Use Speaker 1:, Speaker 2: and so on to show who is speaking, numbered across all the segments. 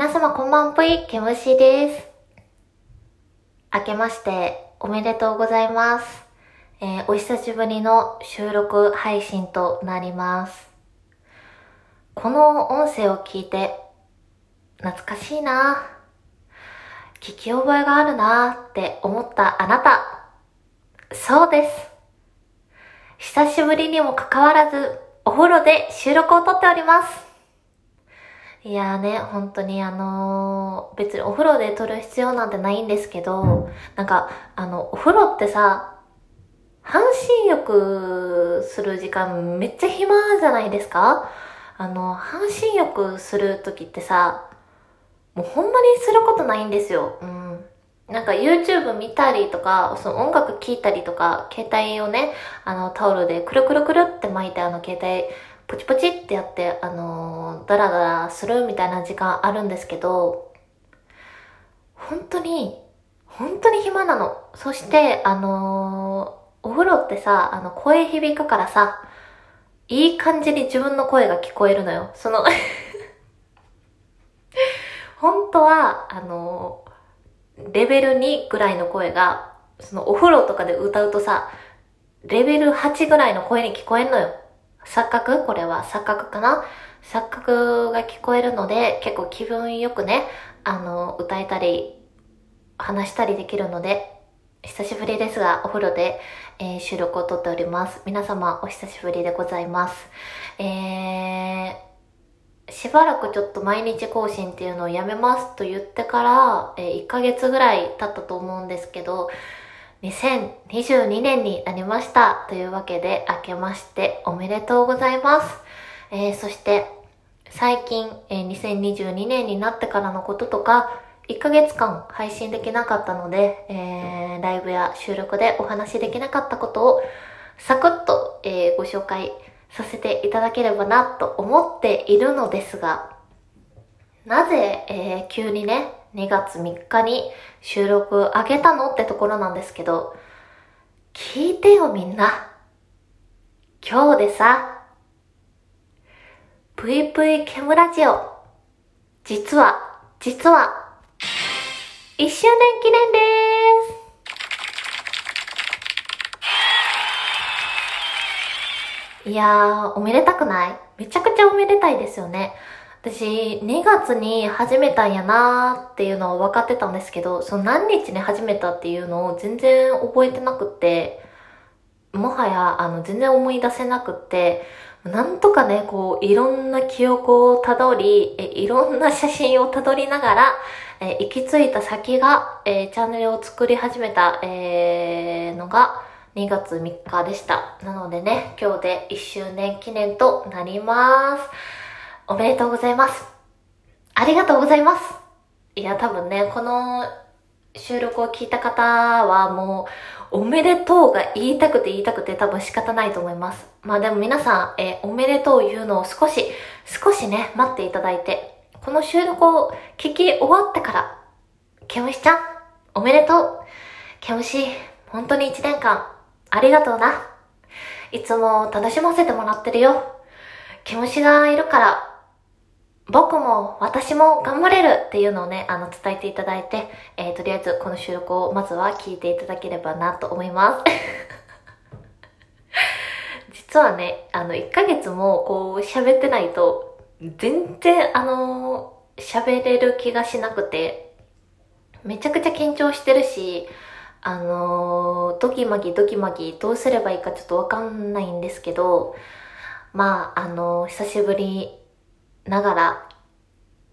Speaker 1: 皆様こんばんぷい、けむしです。明けましておめでとうございます。えー、お久しぶりの収録配信となります。この音声を聞いて、懐かしいな聞き覚えがあるなって思ったあなた。そうです。久しぶりにもかかわらず、お風呂で収録をとっております。いやーね、本当にあのー、別にお風呂で撮る必要なんてないんですけど、なんか、あの、お風呂ってさ、半身浴する時間めっちゃ暇じゃないですか？あの、半身浴するときってさ、もうほんまにすることないんですよ。うん。なんか YouTube 見たりとか、その音楽聴いたりとか、携帯をね、あのタオルでくるくるくるって巻いてあの携帯ポチポチってやって、あのー、ダラダラするみたいな時間あるんですけど、本当に、本当に暇なの。そして、あのー、お風呂ってさ、あの、声響くからさ、いい感じに自分の声が聞こえるのよ。その 本当は、あのー、レベル2ぐらいの声が、そのお風呂とかで歌うとさ、レベル8ぐらいの声に聞こえんのよ。錯覚？これは錯覚かな？錯覚が聞こえるので、結構気分よくね、あの、歌えたり、話したりできるので、久しぶりですが、お風呂で、えー、収録をとっております。皆様、お久しぶりでございます。えー、しばらくちょっと毎日更新っていうのをやめますと言ってから、えー、1ヶ月ぐらい経ったと思うんですけど、2022年になりました。というわけで、明けましておめでとうございます。えー、そして、最近、えー、2022年になってからのこととか、1ヶ月間配信できなかったので、えー、ライブや収録でお話できなかったことを、サクッと、えー、ご紹介させていただければなと思っているのですが、なぜ、えー、急にね、2月3日に収録あげたのってところなんですけど、聞いてよみんな。今日でさ、ぷいぷいケムラジオ、実は、実は、1周年記念でーすいやー、おめでたくない？めちゃくちゃおめでたいですよね。私、2月に始めたんやなーっていうのは分かってたんですけど、その何日に始めたっていうのを全然覚えてなくって、もはや、あの、全然思い出せなくって、なんとかね、こう、いろんな記憶をたどり、え、いろんな写真をたどりながら、え、行き着いた先が、え、チャンネルを作り始めた、えー、のが、2月3日でした。なのでね、今日で1周年記念となります。おめでとうございます。ありがとうございます。いや、多分ね、この収録を聞いた方はもう、おめでとうが言いたくて言いたくて多分仕方ないと思います。まあでも皆さん、えー、おめでとう言うのを少し、少しね、待っていただいて、この収録を聞き終わってから、ケムシちゃん、おめでとう。ケムシ、本当に一年間、ありがとうな。いつも楽しませてもらってるよ。ケムシがいるから、僕も私も頑張れるっていうのをね、あの、伝えていただいて、えー、とりあえずこの収録をまずは聞いていただければなと思います。実はね、あの、1ヶ月もこう喋ってないと、全然あの喋れる気がしなくて、めちゃくちゃ緊張してるし、あのドキマキドキマキどうすればいいかちょっとわかんないんですけど、まあ、あの久しぶりながら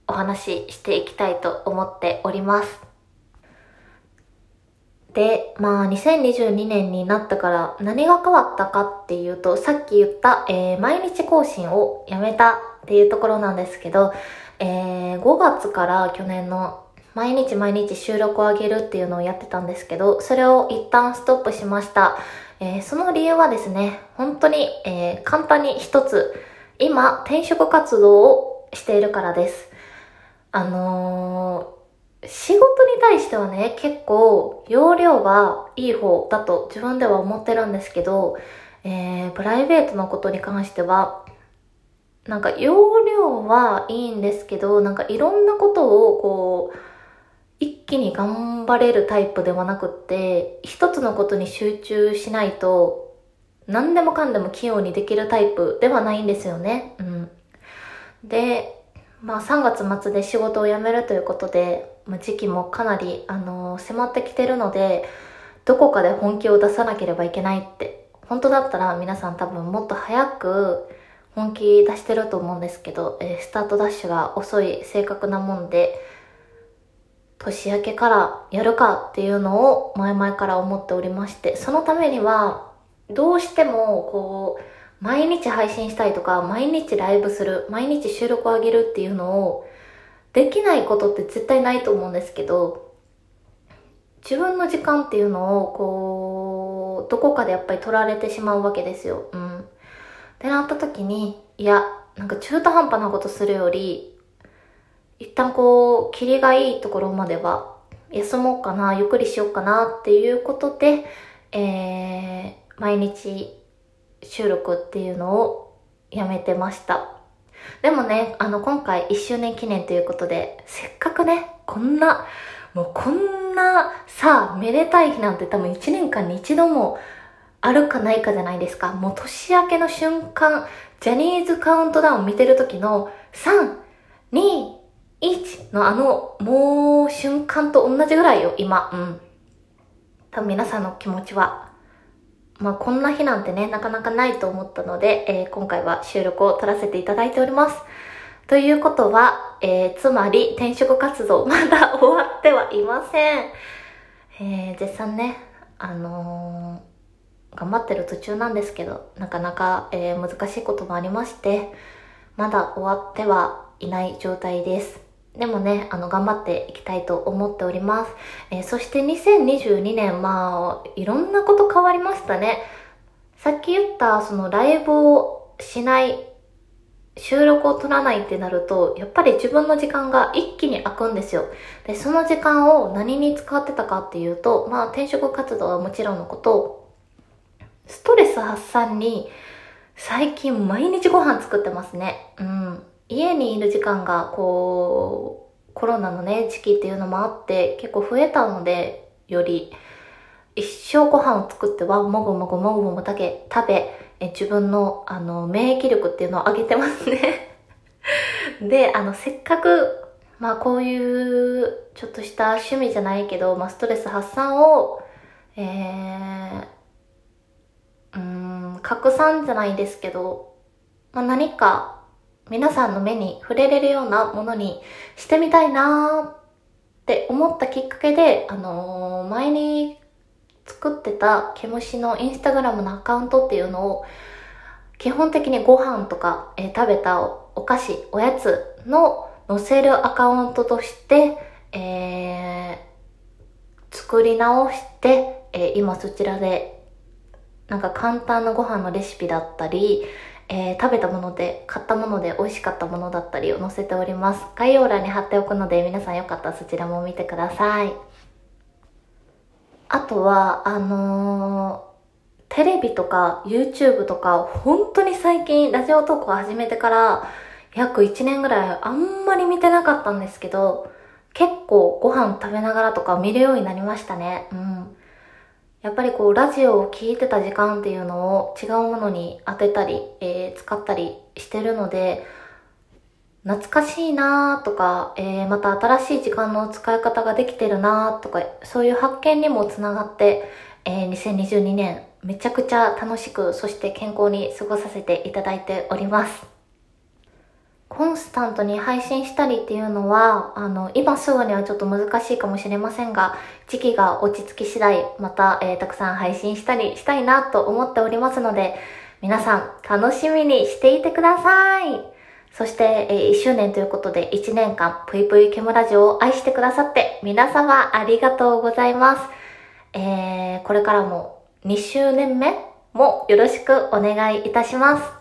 Speaker 1: お話ししていきたいと思っております。で、まあ、2022年になったから何が変わったかっていうと、さっき言った、えー、毎日更新をやめたっていうところなんですけど、えー、5月から去年の毎日毎日収録を上げるっていうのをやってたんですけど、それを一旦ストップしました。えー、その理由はですね、本当に、えー、簡単に一つ、今、転職活動をしているからです。あのー、仕事に対してはね、結構、容量はいい方だと自分では思ってるんですけど、えー、プライベートのことに関しては、なんか容量はいいんですけど、なんかいろんなことをこう、一気に頑張れるタイプではなくって、一つのことに集中しないと、何でもかんでも器用にできるタイプではないんですよね。うん。で、まあ3月末で仕事を辞めるということで、まあ、時期もかなり、あのー、迫ってきてるので、どこかで本気を出さなければいけないって、本当だったら皆さん多分もっと早く本気出してると思うんですけど、えー、スタートダッシュが遅い正確なもんで、年明けからやるかっていうのを前々から思っておりまして、そのためには、どうしてもこう、毎日配信したいとか、毎日ライブする、毎日収録を上げるっていうのを、できないことって絶対ないと思うんですけど、自分の時間っていうのを、こう、どこかでやっぱり取られてしまうわけですよ。うん。ってなった時に、いや、なんか中途半端なことするより、一旦こう、霧がいいところまでは、休もうかな、ゆっくりしようかなっていうことで、えー、毎日収録っていうのをやめてました。でもね、あの、今回1周年記念ということで、せっかくね、こんな、もうこんなさ、めでたい日なんて多分1年間に一度もあるかないかじゃないですか。もう年明けの瞬間、ジャニーズカウントダウン見てる時の3、2、1のあの、もう瞬間と同じぐらいよ、今。うん。多分皆さんの気持ちは。まあこんな日なんてね、なかなかないと思ったので、えー、今回は収録を撮らせていただいております。ということは、えー、つまり転職活動まだ終わってはいません。えー、絶賛ね、あのー、頑張ってる途中なんですけど、なかなか、えー、難しいこともありまして、まだ終わってはいない状態です。でもね、あの、頑張っていきたいと思っております。えー、そして2022年、まあ、いろんなこと変わりましたね。さっき言った、そのライブをしない、収録を取らないってなると、やっぱり自分の時間が一気に空くんですよ。で、その時間を何に使ってたかっていうと、まあ、転職活動はもちろんのこと、ストレス発散に、最近毎日ご飯作ってますね。うん。家にいる時間がこう、コロナのね、時期っていうのもあって結構増えたので、より、一生ご飯を作っては、もぐもぐもぐもぐだけ食べ、え自分の、あの、免疫力っていうのを上げてますね。で、あの、せっかく、まあこういう、ちょっとした趣味じゃないけど、まあストレス発散を、えー、うん、拡散じゃないですけど、まあ何か皆さんの目に触れれるようなものにしてみたいなって思ったきっかけで、あのー、前に作ってた毛虫のインスタグラムのアカウントっていうのを基本的にご飯とか、えー、食べたお菓子、おやつの載せるアカウントとして、えー、作り直して、えー、今そちらでなんか簡単なご飯のレシピだったり、えー、食べたもので、買ったもので美味しかったものだったりを載せております。概要欄に貼っておくので、皆さんよかったらそちらも見てください。あとは、あのー、テレビとか YouTube とか、本当に最近ラジオトークを始めてから約1年ぐらいあんまり見てなかったんですけど、結構ご飯食べながらとか見るようになりましたね。うん。やっぱりこうラジオを聴いてた時間っていうのを違うものに当てたり、えー、使ったりしてるので、懐かしいなーとか、えー、また新しい時間の使い方ができてるなーとか、そういう発見にもつながって、えー、2022年めちゃくちゃ楽しく、そして健康に過ごさせていただいております。コンスタントに配信したりっていうのは、あの、今すぐにはちょっと難しいかもしれませんが、時期が落ち着き次第、また、えー、たくさん配信したりしたいなと思っておりますので、皆さん楽しみにしていてください。そして、えー、1周年ということで1年間、ぷいぷいケムラジオを愛してくださって、皆様ありがとうございます。えー、これからも2周年目もよろしくお願いいたします。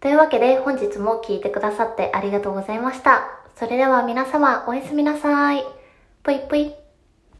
Speaker 1: というわけで本日も聞いてくださってありがとうございました。それでは皆様おやすみなさい。ぷいぷい。